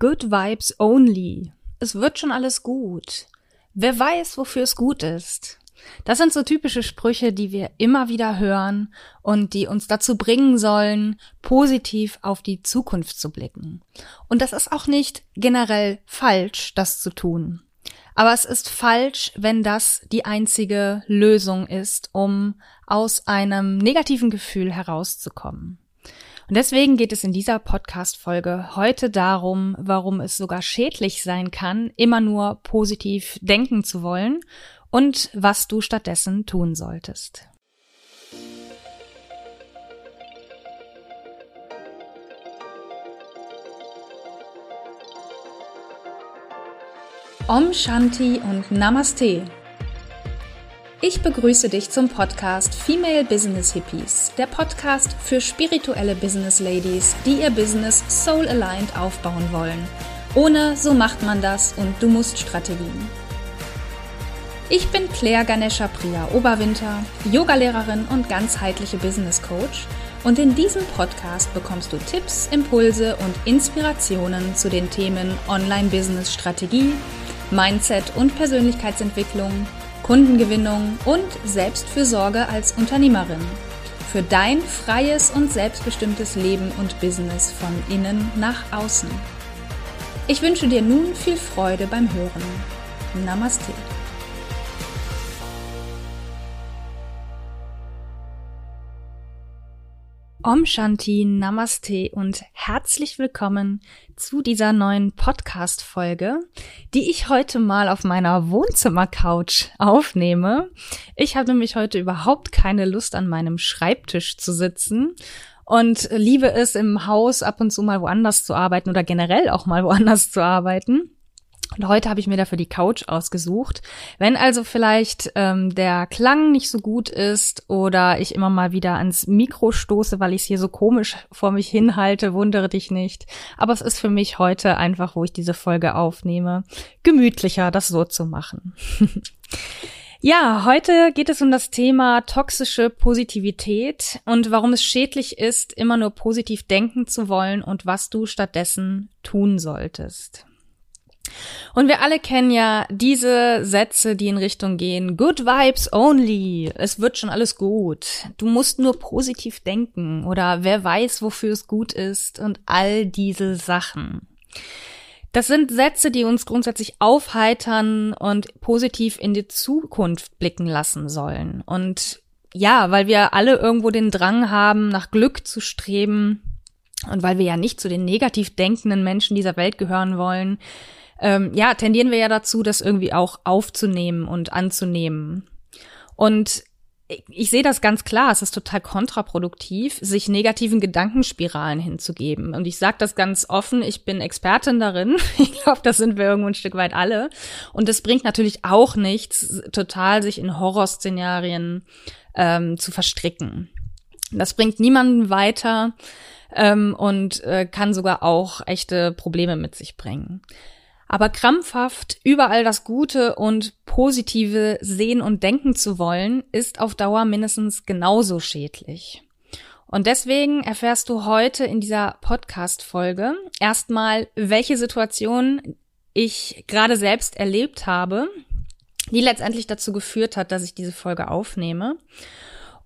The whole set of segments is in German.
Good Vibes Only. Es wird schon alles gut. Wer weiß, wofür es gut ist. Das sind so typische Sprüche, die wir immer wieder hören und die uns dazu bringen sollen, positiv auf die Zukunft zu blicken. Und das ist auch nicht generell falsch, das zu tun. Aber es ist falsch, wenn das die einzige Lösung ist, um aus einem negativen Gefühl herauszukommen. Und deswegen geht es in dieser Podcast-Folge heute darum, warum es sogar schädlich sein kann, immer nur positiv denken zu wollen und was du stattdessen tun solltest. Om Shanti und Namaste. Ich begrüße dich zum Podcast Female Business Hippies, der Podcast für spirituelle Business Ladies, die ihr Business soul aligned aufbauen wollen. Ohne so macht man das und du musst Strategien. Ich bin Claire Ganesha Priya Oberwinter, Yogalehrerin und ganzheitliche Business Coach und in diesem Podcast bekommst du Tipps, Impulse und Inspirationen zu den Themen Online-Business Strategie, Mindset und Persönlichkeitsentwicklung, Kundengewinnung und Selbstfürsorge als Unternehmerin. Für dein freies und selbstbestimmtes Leben und Business von innen nach außen. Ich wünsche dir nun viel Freude beim Hören. Namaste. Om Shanti, Namaste und herzlich willkommen zu dieser neuen Podcast-Folge, die ich heute mal auf meiner Wohnzimmercouch aufnehme. Ich habe nämlich heute überhaupt keine Lust an meinem Schreibtisch zu sitzen und liebe es im Haus ab und zu mal woanders zu arbeiten oder generell auch mal woanders zu arbeiten. Und heute habe ich mir dafür die Couch ausgesucht. Wenn also vielleicht ähm, der Klang nicht so gut ist oder ich immer mal wieder ans Mikro stoße, weil ich es hier so komisch vor mich hinhalte, wundere dich nicht. Aber es ist für mich heute einfach, wo ich diese Folge aufnehme, gemütlicher, das so zu machen. Ja, heute geht es um das Thema toxische Positivität und warum es schädlich ist, immer nur positiv denken zu wollen und was du stattdessen tun solltest. Und wir alle kennen ja diese Sätze, die in Richtung gehen, good vibes only, es wird schon alles gut, du musst nur positiv denken oder wer weiß, wofür es gut ist und all diese Sachen. Das sind Sätze, die uns grundsätzlich aufheitern und positiv in die Zukunft blicken lassen sollen. Und ja, weil wir alle irgendwo den Drang haben, nach Glück zu streben und weil wir ja nicht zu den negativ denkenden Menschen dieser Welt gehören wollen, ähm, ja, tendieren wir ja dazu, das irgendwie auch aufzunehmen und anzunehmen. Und ich, sehe das ganz klar, es ist total kontraproduktiv, sich negativen Gedankenspiralen hinzugeben. Und ich sage das ganz offen, ich bin Expertin darin. Ich glaube, das sind wir irgendwo ein Stück weit alle. Und es bringt natürlich auch nichts, total sich in Horrorszenarien ähm, zu verstricken. Das bringt niemanden weiter ähm, und äh, kann sogar auch echte Probleme mit sich bringen. Aber krampfhaft überall das Gute und Positive sehen und denken zu wollen, ist auf Dauer mindestens genauso schädlich. Und deswegen erfährst du heute in dieser Podcast-Folge erstmal, welche Situation ich gerade selbst erlebt habe, die letztendlich dazu geführt hat, dass ich diese Folge aufnehme.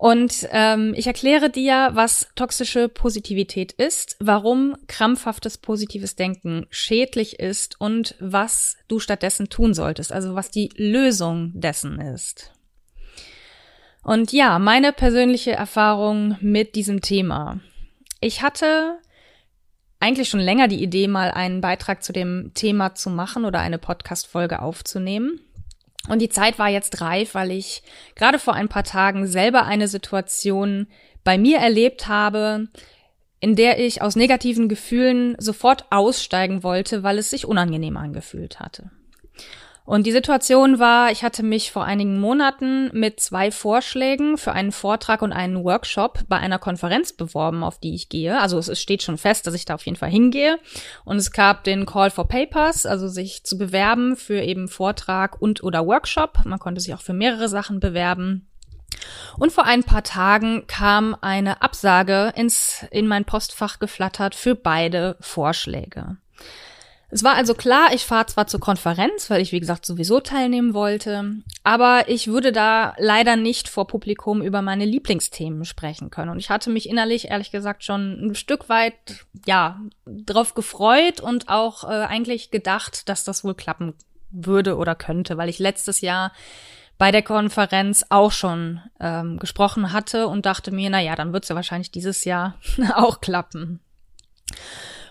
Und ähm, ich erkläre dir, was toxische Positivität ist, warum krampfhaftes positives Denken schädlich ist und was du stattdessen tun solltest, also was die Lösung dessen ist. Und ja, meine persönliche Erfahrung mit diesem Thema. Ich hatte eigentlich schon länger die Idee, mal einen Beitrag zu dem Thema zu machen oder eine Podcast-Folge aufzunehmen. Und die Zeit war jetzt reif, weil ich gerade vor ein paar Tagen selber eine Situation bei mir erlebt habe, in der ich aus negativen Gefühlen sofort aussteigen wollte, weil es sich unangenehm angefühlt hatte. Und die Situation war, ich hatte mich vor einigen Monaten mit zwei Vorschlägen für einen Vortrag und einen Workshop bei einer Konferenz beworben, auf die ich gehe. Also es steht schon fest, dass ich da auf jeden Fall hingehe. Und es gab den Call for Papers, also sich zu bewerben für eben Vortrag und oder Workshop. Man konnte sich auch für mehrere Sachen bewerben. Und vor ein paar Tagen kam eine Absage ins, in mein Postfach geflattert für beide Vorschläge. Es war also klar, ich fahre zwar zur Konferenz, weil ich, wie gesagt, sowieso teilnehmen wollte, aber ich würde da leider nicht vor Publikum über meine Lieblingsthemen sprechen können. Und ich hatte mich innerlich, ehrlich gesagt, schon ein Stück weit, ja, drauf gefreut und auch äh, eigentlich gedacht, dass das wohl klappen würde oder könnte, weil ich letztes Jahr bei der Konferenz auch schon ähm, gesprochen hatte und dachte mir, na ja, dann wird's ja wahrscheinlich dieses Jahr auch klappen.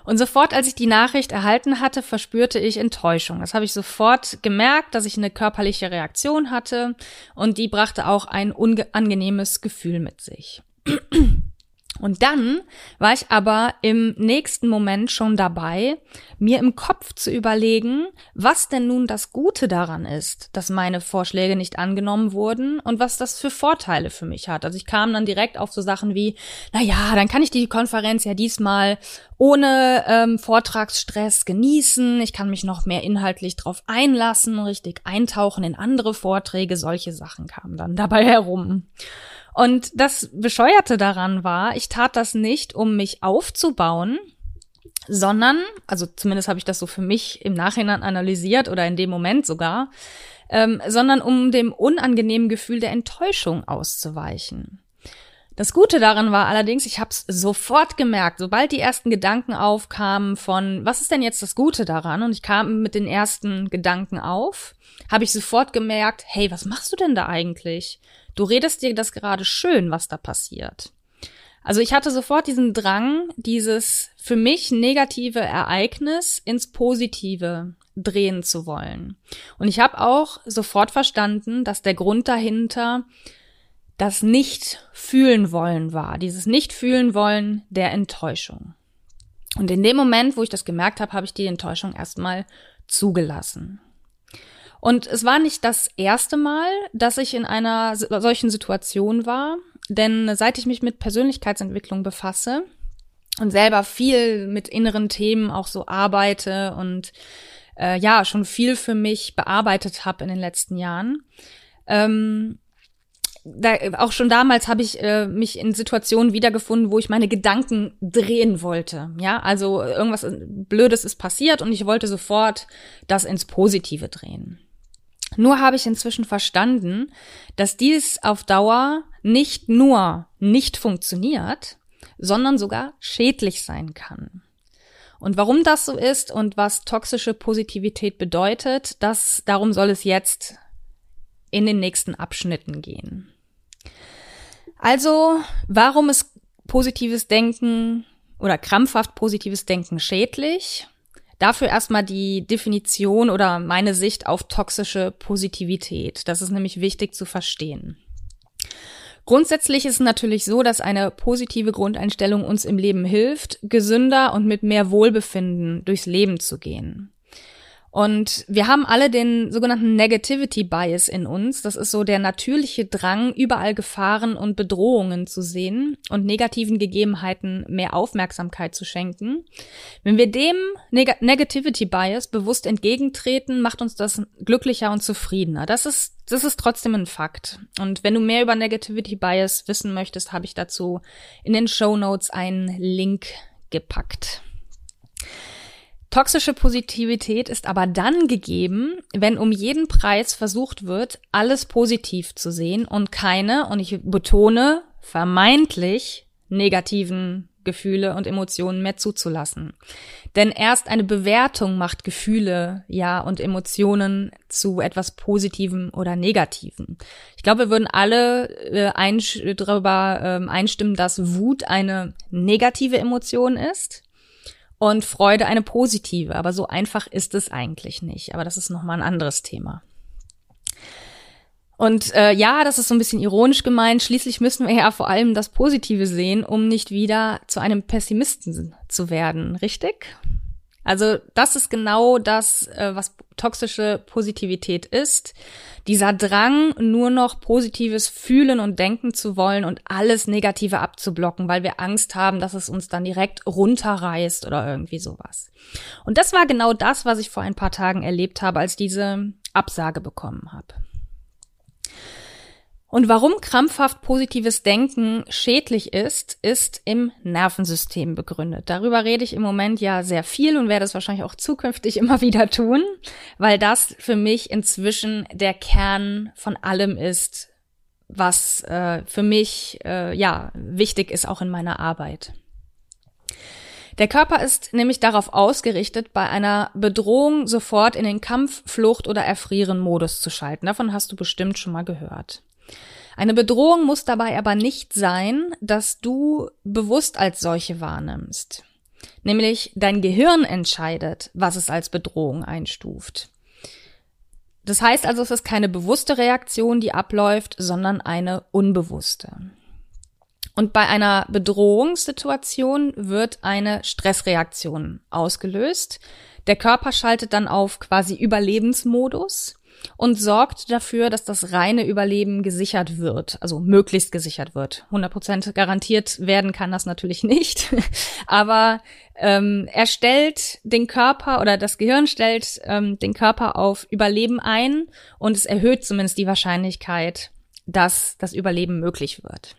Und sofort, als ich die Nachricht erhalten hatte, verspürte ich Enttäuschung. Das habe ich sofort gemerkt, dass ich eine körperliche Reaktion hatte und die brachte auch ein unangenehmes Gefühl mit sich. Und dann war ich aber im nächsten Moment schon dabei, mir im Kopf zu überlegen, was denn nun das Gute daran ist, dass meine Vorschläge nicht angenommen wurden und was das für Vorteile für mich hat. Also ich kam dann direkt auf so Sachen wie, na ja, dann kann ich die Konferenz ja diesmal ohne ähm, Vortragsstress genießen. Ich kann mich noch mehr inhaltlich drauf einlassen, richtig eintauchen in andere Vorträge. Solche Sachen kamen dann dabei herum. Und das Bescheuerte daran war, ich tat das nicht, um mich aufzubauen, sondern, also zumindest habe ich das so für mich im Nachhinein analysiert oder in dem Moment sogar, ähm, sondern um dem unangenehmen Gefühl der Enttäuschung auszuweichen. Das Gute daran war allerdings, ich habe es sofort gemerkt, sobald die ersten Gedanken aufkamen von, was ist denn jetzt das Gute daran? Und ich kam mit den ersten Gedanken auf, habe ich sofort gemerkt, hey, was machst du denn da eigentlich? Du redest dir das gerade schön, was da passiert. Also ich hatte sofort diesen Drang, dieses für mich negative Ereignis ins Positive drehen zu wollen. Und ich habe auch sofort verstanden, dass der Grund dahinter das nicht fühlen wollen war, dieses nicht fühlen wollen der Enttäuschung. Und in dem Moment, wo ich das gemerkt habe, habe ich die Enttäuschung erstmal zugelassen. Und es war nicht das erste Mal, dass ich in einer solchen Situation war, denn seit ich mich mit Persönlichkeitsentwicklung befasse und selber viel mit inneren Themen auch so arbeite und äh, ja, schon viel für mich bearbeitet habe in den letzten Jahren, ähm, da, auch schon damals habe ich äh, mich in Situationen wiedergefunden, wo ich meine Gedanken drehen wollte. Ja, also irgendwas Blödes ist passiert und ich wollte sofort das ins Positive drehen. Nur habe ich inzwischen verstanden, dass dies auf Dauer nicht nur nicht funktioniert, sondern sogar schädlich sein kann. Und warum das so ist und was toxische Positivität bedeutet, das, darum soll es jetzt in den nächsten Abschnitten gehen. Also, warum ist positives Denken oder krampfhaft positives Denken schädlich? Dafür erstmal die Definition oder meine Sicht auf toxische Positivität. Das ist nämlich wichtig zu verstehen. Grundsätzlich ist es natürlich so, dass eine positive Grundeinstellung uns im Leben hilft, gesünder und mit mehr Wohlbefinden durchs Leben zu gehen. Und wir haben alle den sogenannten Negativity Bias in uns. Das ist so der natürliche Drang, überall Gefahren und Bedrohungen zu sehen und negativen Gegebenheiten mehr Aufmerksamkeit zu schenken. Wenn wir dem Neg Negativity Bias bewusst entgegentreten, macht uns das glücklicher und zufriedener. Das ist, das ist trotzdem ein Fakt. Und wenn du mehr über Negativity Bias wissen möchtest, habe ich dazu in den Show Notes einen Link gepackt. Toxische Positivität ist aber dann gegeben, wenn um jeden Preis versucht wird, alles positiv zu sehen und keine, und ich betone, vermeintlich negativen Gefühle und Emotionen mehr zuzulassen. Denn erst eine Bewertung macht Gefühle, ja, und Emotionen zu etwas Positivem oder Negativem. Ich glaube, wir würden alle äh, einsch darüber äh, einstimmen, dass Wut eine negative Emotion ist und Freude eine positive. Aber so einfach ist es eigentlich nicht. Aber das ist nochmal ein anderes Thema. Und äh, ja, das ist so ein bisschen ironisch gemeint. Schließlich müssen wir ja vor allem das Positive sehen, um nicht wieder zu einem Pessimisten zu werden, richtig? Also das ist genau das, äh, was toxische Positivität ist. Dieser Drang, nur noch Positives fühlen und denken zu wollen und alles Negative abzublocken, weil wir Angst haben, dass es uns dann direkt runterreißt oder irgendwie sowas. Und das war genau das, was ich vor ein paar Tagen erlebt habe, als diese Absage bekommen habe. Und warum krampfhaft positives Denken schädlich ist, ist im Nervensystem begründet. Darüber rede ich im Moment ja sehr viel und werde es wahrscheinlich auch zukünftig immer wieder tun, weil das für mich inzwischen der Kern von allem ist, was äh, für mich äh, ja wichtig ist auch in meiner Arbeit. Der Körper ist nämlich darauf ausgerichtet, bei einer Bedrohung sofort in den Kampf, Flucht oder Erfrieren-Modus zu schalten. Davon hast du bestimmt schon mal gehört. Eine Bedrohung muss dabei aber nicht sein, dass du bewusst als solche wahrnimmst. Nämlich dein Gehirn entscheidet, was es als Bedrohung einstuft. Das heißt also, es ist keine bewusste Reaktion, die abläuft, sondern eine unbewusste. Und bei einer Bedrohungssituation wird eine Stressreaktion ausgelöst. Der Körper schaltet dann auf quasi Überlebensmodus und sorgt dafür, dass das reine Überleben gesichert wird, also möglichst gesichert wird. 100% garantiert werden kann das natürlich nicht, aber ähm, er stellt den Körper oder das Gehirn stellt ähm, den Körper auf Überleben ein und es erhöht zumindest die Wahrscheinlichkeit, dass das Überleben möglich wird.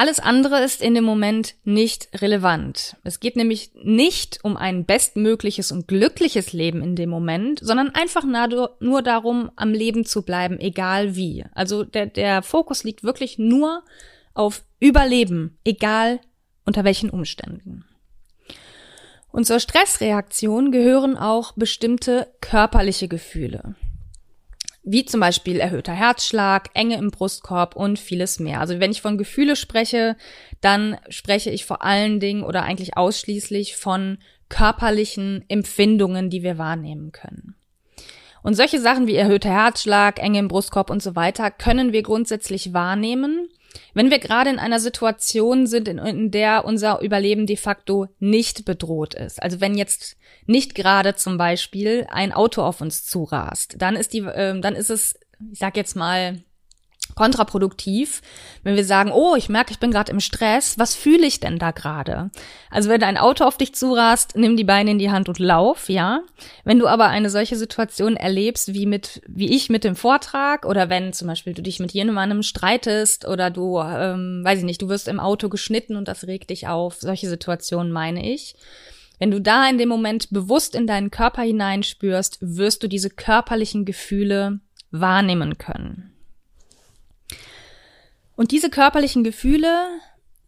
Alles andere ist in dem Moment nicht relevant. Es geht nämlich nicht um ein bestmögliches und glückliches Leben in dem Moment, sondern einfach nur darum, am Leben zu bleiben, egal wie. Also der, der Fokus liegt wirklich nur auf Überleben, egal unter welchen Umständen. Und zur Stressreaktion gehören auch bestimmte körperliche Gefühle wie zum Beispiel erhöhter Herzschlag, Enge im Brustkorb und vieles mehr. Also wenn ich von Gefühle spreche, dann spreche ich vor allen Dingen oder eigentlich ausschließlich von körperlichen Empfindungen, die wir wahrnehmen können. Und solche Sachen wie erhöhter Herzschlag, Enge im Brustkorb und so weiter können wir grundsätzlich wahrnehmen, wenn wir gerade in einer Situation sind, in, in, der unser Überleben de facto nicht bedroht ist, also wenn jetzt nicht gerade zum Beispiel ein Auto auf uns zurast, dann ist die, äh, dann ist es, ich sag jetzt mal, kontraproduktiv, wenn wir sagen, oh, ich merke, ich bin gerade im Stress, was fühle ich denn da gerade? Also wenn ein Auto auf dich zurast, nimm die Beine in die Hand und lauf, ja. Wenn du aber eine solche Situation erlebst, wie mit, wie ich mit dem Vortrag, oder wenn zum Beispiel du dich mit jemandem streitest oder du, ähm, weiß ich nicht, du wirst im Auto geschnitten und das regt dich auf, solche Situationen meine ich. Wenn du da in dem Moment bewusst in deinen Körper hineinspürst, wirst du diese körperlichen Gefühle wahrnehmen können. Und diese körperlichen Gefühle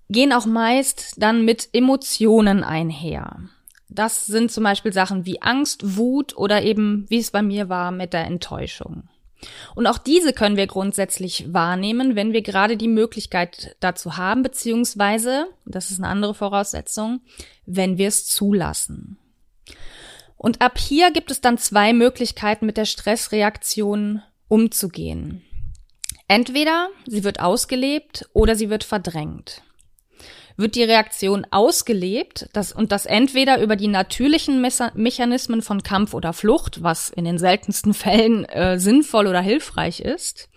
gehen auch meist dann mit Emotionen einher. Das sind zum Beispiel Sachen wie Angst, Wut oder eben, wie es bei mir war, mit der Enttäuschung. Und auch diese können wir grundsätzlich wahrnehmen, wenn wir gerade die Möglichkeit dazu haben, beziehungsweise, das ist eine andere Voraussetzung, wenn wir es zulassen. Und ab hier gibt es dann zwei Möglichkeiten, mit der Stressreaktion umzugehen. Entweder sie wird ausgelebt oder sie wird verdrängt. Wird die Reaktion ausgelebt, das, und das entweder über die natürlichen Mechanismen von Kampf oder Flucht, was in den seltensten Fällen äh, sinnvoll oder hilfreich ist,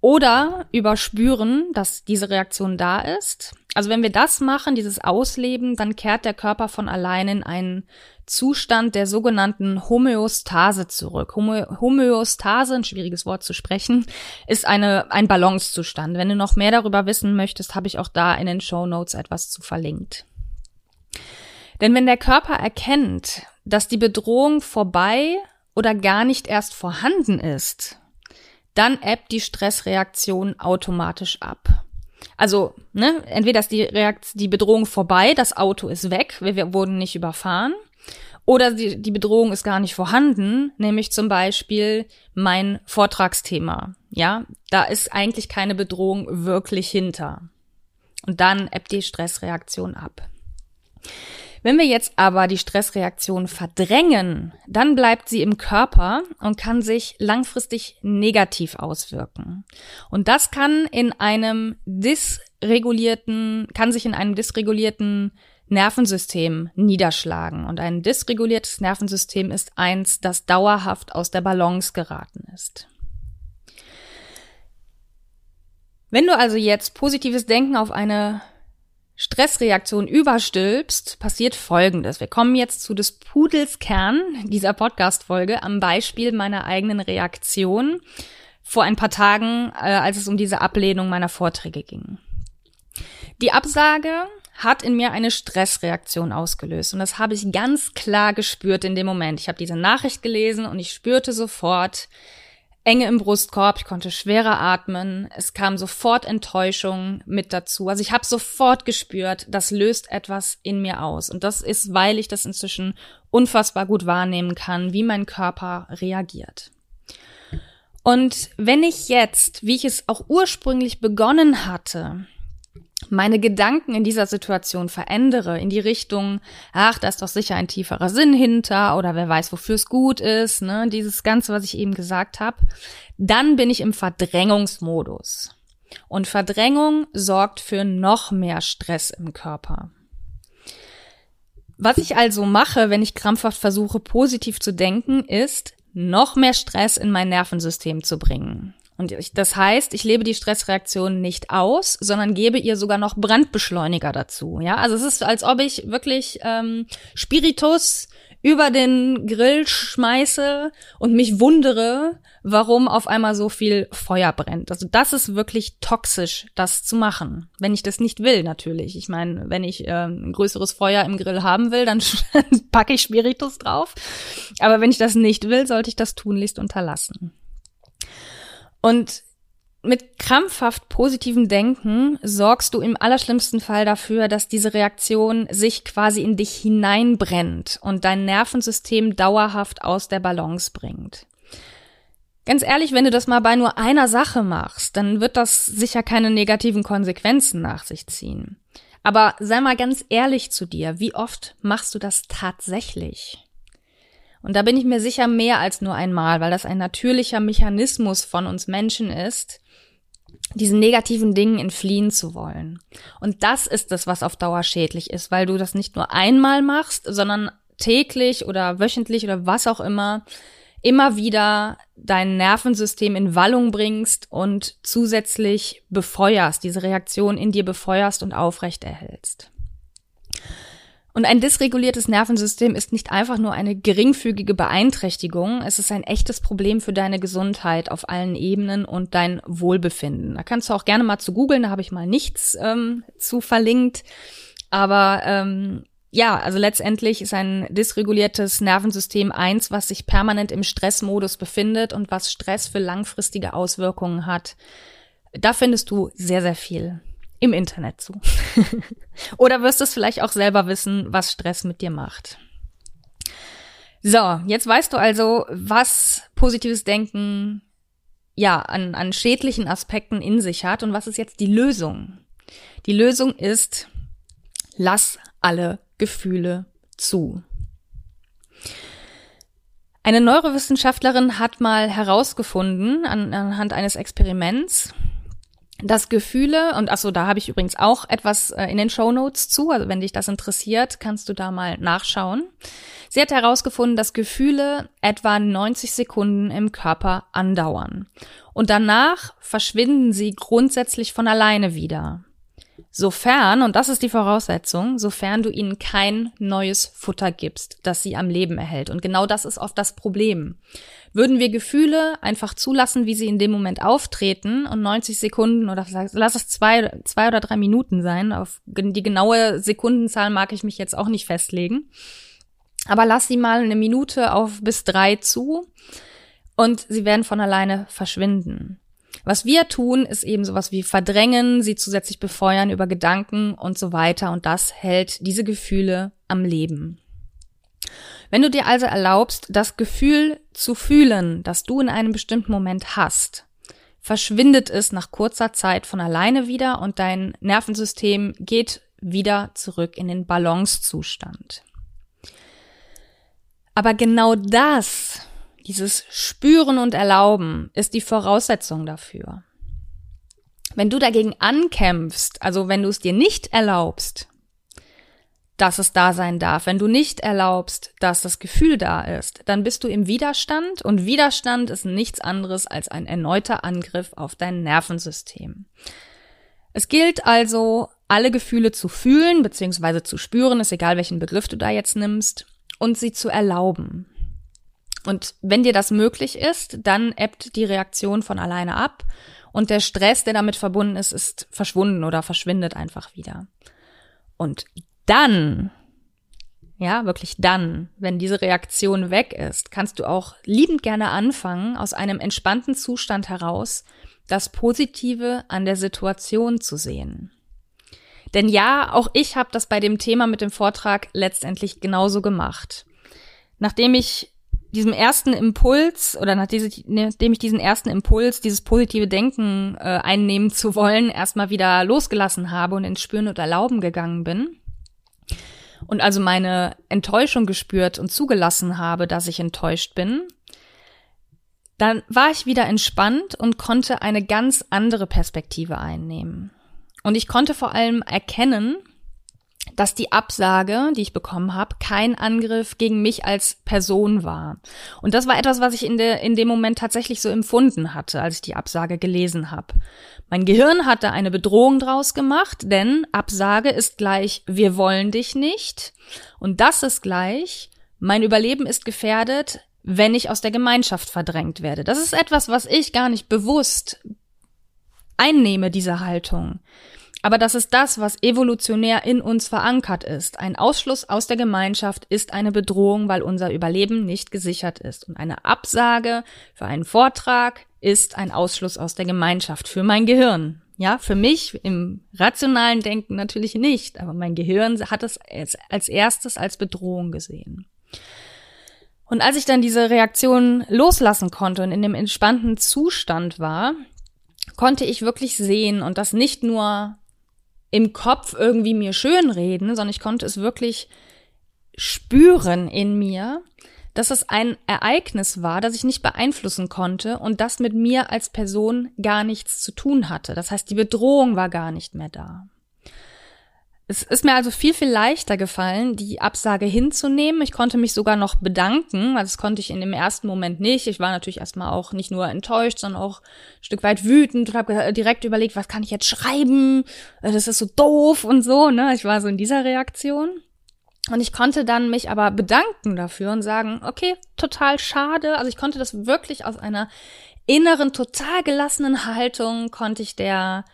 oder überspüren, dass diese Reaktion da ist. Also wenn wir das machen, dieses Ausleben, dann kehrt der Körper von allein in einen Zustand der sogenannten Homöostase zurück. Homöostase, ein schwieriges Wort zu sprechen, ist eine, ein Balancezustand. Wenn du noch mehr darüber wissen möchtest, habe ich auch da in den Show Notes etwas zu verlinkt. Denn wenn der Körper erkennt, dass die Bedrohung vorbei oder gar nicht erst vorhanden ist, dann ebbt die Stressreaktion automatisch ab. Also, ne, entweder ist die, Reaktion, die Bedrohung vorbei, das Auto ist weg, wir, wir wurden nicht überfahren, oder die, die Bedrohung ist gar nicht vorhanden, nämlich zum Beispiel mein Vortragsthema. Ja, da ist eigentlich keine Bedrohung wirklich hinter. Und dann ebbt die Stressreaktion ab. Wenn wir jetzt aber die Stressreaktion verdrängen, dann bleibt sie im Körper und kann sich langfristig negativ auswirken. Und das kann in einem dysregulierten, kann sich in einem dysregulierten Nervensystem niederschlagen. Und ein dysreguliertes Nervensystem ist eins, das dauerhaft aus der Balance geraten ist. Wenn du also jetzt positives Denken auf eine Stressreaktion überstülpst, passiert Folgendes. Wir kommen jetzt zu des Pudels Kern dieser Podcast-Folge am Beispiel meiner eigenen Reaktion vor ein paar Tagen, äh, als es um diese Ablehnung meiner Vorträge ging. Die Absage hat in mir eine Stressreaktion ausgelöst. Und das habe ich ganz klar gespürt in dem Moment. Ich habe diese Nachricht gelesen und ich spürte sofort Enge im Brustkorb, ich konnte schwerer atmen, es kam sofort Enttäuschung mit dazu. Also ich habe sofort gespürt, das löst etwas in mir aus. Und das ist, weil ich das inzwischen unfassbar gut wahrnehmen kann, wie mein Körper reagiert. Und wenn ich jetzt, wie ich es auch ursprünglich begonnen hatte, meine Gedanken in dieser Situation verändere in die Richtung, ach, da ist doch sicher ein tieferer Sinn hinter oder wer weiß, wofür es gut ist, ne, dieses Ganze, was ich eben gesagt habe, dann bin ich im Verdrängungsmodus. Und Verdrängung sorgt für noch mehr Stress im Körper. Was ich also mache, wenn ich krampfhaft versuche, positiv zu denken, ist, noch mehr Stress in mein Nervensystem zu bringen. Und ich, das heißt, ich lebe die Stressreaktion nicht aus, sondern gebe ihr sogar noch Brandbeschleuniger dazu. Ja, also es ist, als ob ich wirklich ähm, Spiritus über den Grill schmeiße und mich wundere, warum auf einmal so viel Feuer brennt. Also das ist wirklich toxisch, das zu machen. Wenn ich das nicht will, natürlich. Ich meine, wenn ich äh, ein größeres Feuer im Grill haben will, dann packe ich Spiritus drauf. Aber wenn ich das nicht will, sollte ich das tunlichst unterlassen. Und mit krampfhaft positivem Denken sorgst du im allerschlimmsten Fall dafür, dass diese Reaktion sich quasi in dich hineinbrennt und dein Nervensystem dauerhaft aus der Balance bringt. Ganz ehrlich, wenn du das mal bei nur einer Sache machst, dann wird das sicher keine negativen Konsequenzen nach sich ziehen. Aber sei mal ganz ehrlich zu dir, wie oft machst du das tatsächlich? Und da bin ich mir sicher mehr als nur einmal, weil das ein natürlicher Mechanismus von uns Menschen ist, diesen negativen Dingen entfliehen zu wollen. Und das ist es, was auf Dauer schädlich ist, weil du das nicht nur einmal machst, sondern täglich oder wöchentlich oder was auch immer immer wieder dein Nervensystem in Wallung bringst und zusätzlich befeuerst, diese Reaktion in dir befeuerst und aufrecht erhältst. Und ein dysreguliertes Nervensystem ist nicht einfach nur eine geringfügige Beeinträchtigung, es ist ein echtes Problem für deine Gesundheit auf allen Ebenen und dein Wohlbefinden. Da kannst du auch gerne mal zu googeln, da habe ich mal nichts ähm, zu verlinkt. Aber ähm, ja, also letztendlich ist ein dysreguliertes Nervensystem eins, was sich permanent im Stressmodus befindet und was Stress für langfristige Auswirkungen hat. Da findest du sehr, sehr viel im Internet zu. Oder wirst du es vielleicht auch selber wissen, was Stress mit dir macht. So, jetzt weißt du also, was positives Denken ja an, an schädlichen Aspekten in sich hat und was ist jetzt die Lösung? Die Lösung ist, lass alle Gefühle zu. Eine Neurowissenschaftlerin hat mal herausgefunden, an, anhand eines Experiments, dass Gefühle, und achso, da habe ich übrigens auch etwas äh, in den Show Notes zu, also wenn dich das interessiert, kannst du da mal nachschauen. Sie hat herausgefunden, dass Gefühle etwa 90 Sekunden im Körper andauern. Und danach verschwinden sie grundsätzlich von alleine wieder. Sofern, und das ist die Voraussetzung, sofern du ihnen kein neues Futter gibst, das sie am Leben erhält. Und genau das ist oft das Problem. Würden wir Gefühle einfach zulassen, wie sie in dem Moment auftreten und 90 Sekunden oder lass es zwei, zwei oder drei Minuten sein, auf die genaue Sekundenzahl mag ich mich jetzt auch nicht festlegen. Aber lass sie mal eine Minute auf bis drei zu und sie werden von alleine verschwinden. Was wir tun, ist eben sowas wie verdrängen, sie zusätzlich befeuern über Gedanken und so weiter und das hält diese Gefühle am Leben. Wenn du dir also erlaubst, das Gefühl zu fühlen, das du in einem bestimmten Moment hast, verschwindet es nach kurzer Zeit von alleine wieder und dein Nervensystem geht wieder zurück in den Balancezustand. Aber genau das dieses Spüren und Erlauben ist die Voraussetzung dafür. Wenn du dagegen ankämpfst, also wenn du es dir nicht erlaubst, dass es da sein darf, wenn du nicht erlaubst, dass das Gefühl da ist, dann bist du im Widerstand und Widerstand ist nichts anderes als ein erneuter Angriff auf dein Nervensystem. Es gilt also, alle Gefühle zu fühlen bzw. zu spüren, ist egal welchen Begriff du da jetzt nimmst, und sie zu erlauben. Und wenn dir das möglich ist, dann ebbt die Reaktion von alleine ab und der Stress, der damit verbunden ist, ist verschwunden oder verschwindet einfach wieder. Und dann, ja, wirklich dann, wenn diese Reaktion weg ist, kannst du auch liebend gerne anfangen, aus einem entspannten Zustand heraus das Positive an der Situation zu sehen. Denn ja, auch ich habe das bei dem Thema mit dem Vortrag letztendlich genauso gemacht. Nachdem ich diesem ersten Impuls oder nachdem ich diesen ersten Impuls, dieses positive Denken äh, einnehmen zu wollen, erstmal wieder losgelassen habe und ins Spüren und Erlauben gegangen bin und also meine Enttäuschung gespürt und zugelassen habe, dass ich enttäuscht bin, dann war ich wieder entspannt und konnte eine ganz andere Perspektive einnehmen. Und ich konnte vor allem erkennen, dass die Absage, die ich bekommen habe, kein Angriff gegen mich als Person war. Und das war etwas, was ich in, der, in dem Moment tatsächlich so empfunden hatte, als ich die Absage gelesen habe. Mein Gehirn hatte eine Bedrohung draus gemacht, denn Absage ist gleich, wir wollen dich nicht. Und das ist gleich, mein Überleben ist gefährdet, wenn ich aus der Gemeinschaft verdrängt werde. Das ist etwas, was ich gar nicht bewusst einnehme, diese Haltung. Aber das ist das, was evolutionär in uns verankert ist. Ein Ausschluss aus der Gemeinschaft ist eine Bedrohung, weil unser Überleben nicht gesichert ist. Und eine Absage für einen Vortrag ist ein Ausschluss aus der Gemeinschaft für mein Gehirn. Ja, für mich im rationalen Denken natürlich nicht, aber mein Gehirn hat es als erstes als Bedrohung gesehen. Und als ich dann diese Reaktion loslassen konnte und in dem entspannten Zustand war, konnte ich wirklich sehen und das nicht nur im Kopf irgendwie mir schönreden, sondern ich konnte es wirklich spüren in mir, dass es ein Ereignis war, das ich nicht beeinflussen konnte und das mit mir als Person gar nichts zu tun hatte. Das heißt, die Bedrohung war gar nicht mehr da. Es ist mir also viel, viel leichter gefallen, die Absage hinzunehmen. Ich konnte mich sogar noch bedanken, weil das konnte ich in dem ersten Moment nicht. Ich war natürlich erstmal auch nicht nur enttäuscht, sondern auch ein Stück weit wütend und habe direkt überlegt, was kann ich jetzt schreiben? Äh, das ist so doof und so, ne? Ich war so in dieser Reaktion. Und ich konnte dann mich aber bedanken dafür und sagen, okay, total schade. Also ich konnte das wirklich aus einer inneren, total gelassenen Haltung konnte ich der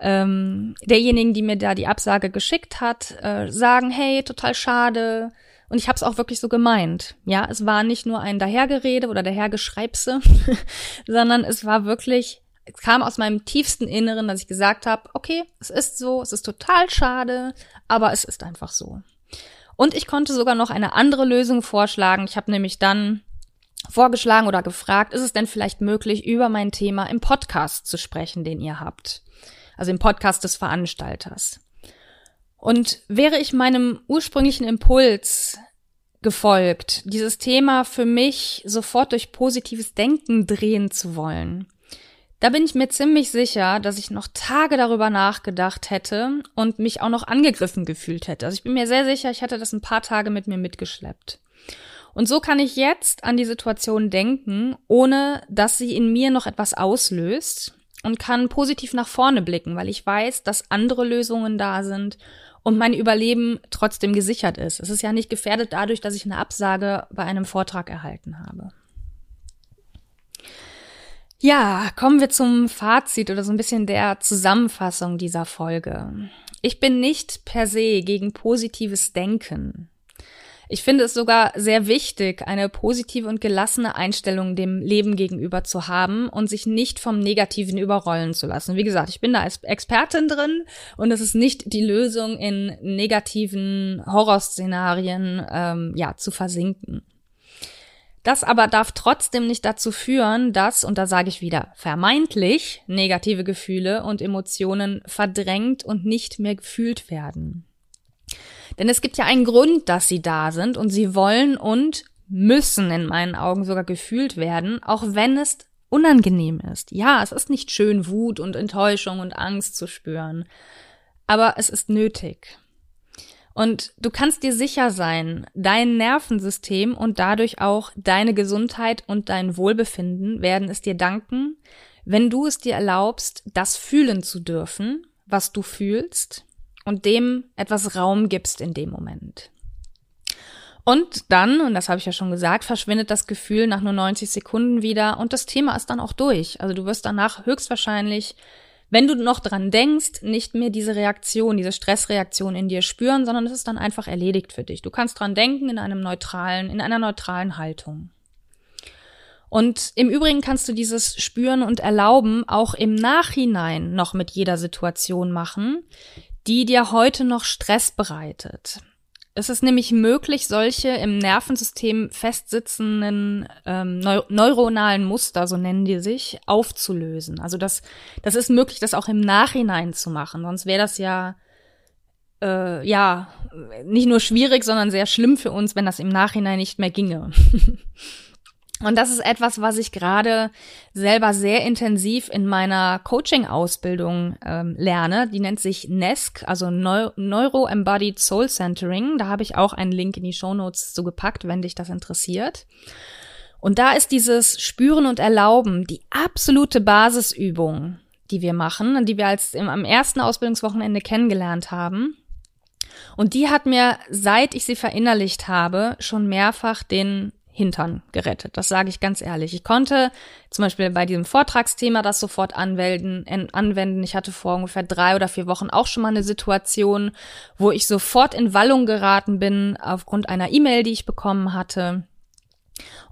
ähm, derjenigen, die mir da die Absage geschickt hat, äh, sagen, hey, total schade. Und ich habe es auch wirklich so gemeint. Ja, es war nicht nur ein Dahergerede oder Dahergeschreibse, sondern es war wirklich, es kam aus meinem tiefsten Inneren, dass ich gesagt habe, okay, es ist so, es ist total schade, aber es ist einfach so. Und ich konnte sogar noch eine andere Lösung vorschlagen. Ich habe nämlich dann vorgeschlagen oder gefragt, ist es denn vielleicht möglich, über mein Thema im Podcast zu sprechen, den ihr habt? Also im Podcast des Veranstalters. Und wäre ich meinem ursprünglichen Impuls gefolgt, dieses Thema für mich sofort durch positives Denken drehen zu wollen, da bin ich mir ziemlich sicher, dass ich noch Tage darüber nachgedacht hätte und mich auch noch angegriffen gefühlt hätte. Also ich bin mir sehr sicher, ich hätte das ein paar Tage mit mir mitgeschleppt. Und so kann ich jetzt an die Situation denken, ohne dass sie in mir noch etwas auslöst und kann positiv nach vorne blicken, weil ich weiß, dass andere Lösungen da sind und mein Überleben trotzdem gesichert ist. Es ist ja nicht gefährdet dadurch, dass ich eine Absage bei einem Vortrag erhalten habe. Ja, kommen wir zum Fazit oder so ein bisschen der Zusammenfassung dieser Folge. Ich bin nicht per se gegen positives Denken. Ich finde es sogar sehr wichtig, eine positive und gelassene Einstellung dem Leben gegenüber zu haben und sich nicht vom Negativen überrollen zu lassen. Wie gesagt, ich bin da als Expertin drin und es ist nicht die Lösung, in negativen Horrorszenarien ähm, ja zu versinken. Das aber darf trotzdem nicht dazu führen, dass, und da sage ich wieder, vermeintlich negative Gefühle und Emotionen verdrängt und nicht mehr gefühlt werden. Denn es gibt ja einen Grund, dass sie da sind und sie wollen und müssen in meinen Augen sogar gefühlt werden, auch wenn es unangenehm ist. Ja, es ist nicht schön, Wut und Enttäuschung und Angst zu spüren, aber es ist nötig. Und du kannst dir sicher sein, dein Nervensystem und dadurch auch deine Gesundheit und dein Wohlbefinden werden es dir danken, wenn du es dir erlaubst, das fühlen zu dürfen, was du fühlst und dem etwas Raum gibst in dem Moment. Und dann, und das habe ich ja schon gesagt, verschwindet das Gefühl nach nur 90 Sekunden wieder und das Thema ist dann auch durch. Also du wirst danach höchstwahrscheinlich, wenn du noch dran denkst, nicht mehr diese Reaktion, diese Stressreaktion in dir spüren, sondern es ist dann einfach erledigt für dich. Du kannst dran denken in einem neutralen, in einer neutralen Haltung. Und im Übrigen kannst du dieses Spüren und Erlauben auch im Nachhinein noch mit jeder Situation machen, die dir heute noch Stress bereitet. Es ist nämlich möglich, solche im Nervensystem festsitzenden ähm, neu neuronalen Muster, so nennen die sich, aufzulösen. Also das, das ist möglich, das auch im Nachhinein zu machen. Sonst wäre das ja äh, ja nicht nur schwierig, sondern sehr schlimm für uns, wenn das im Nachhinein nicht mehr ginge. Und das ist etwas, was ich gerade selber sehr intensiv in meiner Coaching-Ausbildung ähm, lerne. Die nennt sich NESC, also Neu Neuro-Embodied Soul Centering. Da habe ich auch einen Link in die Show Notes zu gepackt, wenn dich das interessiert. Und da ist dieses Spüren und Erlauben die absolute Basisübung, die wir machen, die wir als im, am ersten Ausbildungswochenende kennengelernt haben. Und die hat mir, seit ich sie verinnerlicht habe, schon mehrfach den Hintern gerettet. Das sage ich ganz ehrlich. Ich konnte zum Beispiel bei diesem Vortragsthema das sofort anwenden, anwenden. Ich hatte vor ungefähr drei oder vier Wochen auch schon mal eine Situation, wo ich sofort in Wallung geraten bin aufgrund einer E-Mail, die ich bekommen hatte.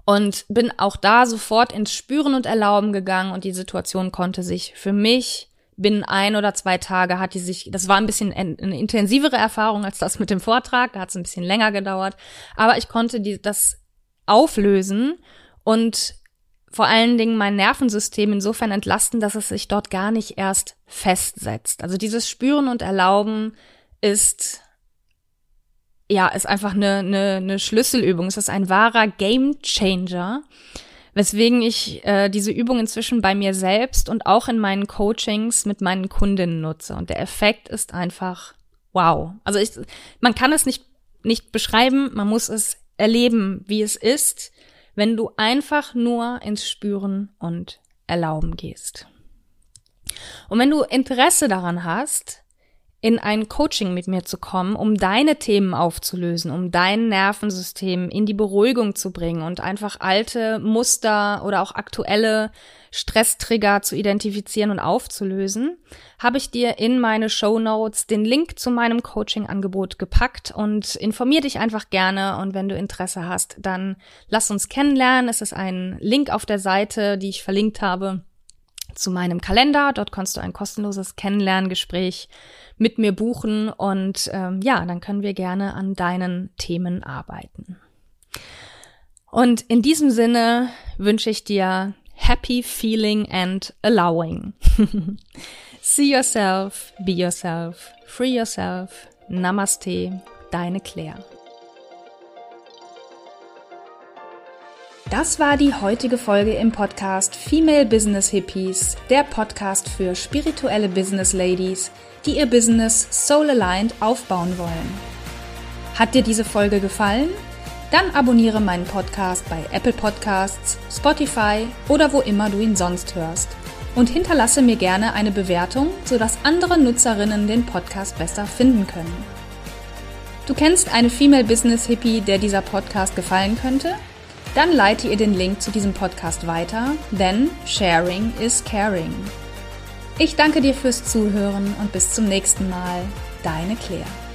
Und bin auch da sofort ins Spüren und Erlauben gegangen und die Situation konnte sich für mich binnen ein oder zwei Tage hat die sich, das war ein bisschen eine intensivere Erfahrung als das mit dem Vortrag, da hat es ein bisschen länger gedauert, aber ich konnte die, das auflösen und vor allen Dingen mein Nervensystem insofern entlasten, dass es sich dort gar nicht erst festsetzt. Also dieses Spüren und Erlauben ist ja, ist einfach eine, eine, eine Schlüsselübung. Es ist ein wahrer Game Changer, weswegen ich äh, diese Übung inzwischen bei mir selbst und auch in meinen Coachings mit meinen Kundinnen nutze. Und der Effekt ist einfach wow. Also ich, man kann es nicht, nicht beschreiben, man muss es erleben, wie es ist, wenn du einfach nur ins Spüren und Erlauben gehst. Und wenn du Interesse daran hast, in ein Coaching mit mir zu kommen, um deine Themen aufzulösen, um dein Nervensystem in die Beruhigung zu bringen und einfach alte Muster oder auch aktuelle Stresstrigger zu identifizieren und aufzulösen, habe ich dir in meine Show Notes den Link zu meinem Coaching-Angebot gepackt und informier dich einfach gerne und wenn du Interesse hast, dann lass uns kennenlernen. Es ist ein Link auf der Seite, die ich verlinkt habe zu meinem Kalender. Dort kannst du ein kostenloses Kennenlerngespräch mit mir buchen und ähm, ja, dann können wir gerne an deinen Themen arbeiten. Und in diesem Sinne wünsche ich dir happy feeling and allowing. See yourself, be yourself, free yourself. Namaste, deine Claire. Das war die heutige Folge im Podcast Female Business Hippies, der Podcast für spirituelle Business Ladies, die ihr Business soul aligned aufbauen wollen. Hat dir diese Folge gefallen? Dann abonniere meinen Podcast bei Apple Podcasts, Spotify oder wo immer du ihn sonst hörst. Und hinterlasse mir gerne eine Bewertung, sodass andere Nutzerinnen den Podcast besser finden können. Du kennst eine Female Business Hippie, der dieser Podcast gefallen könnte? Dann leite ihr den Link zu diesem Podcast weiter, denn Sharing is Caring. Ich danke dir fürs Zuhören und bis zum nächsten Mal. Deine Claire.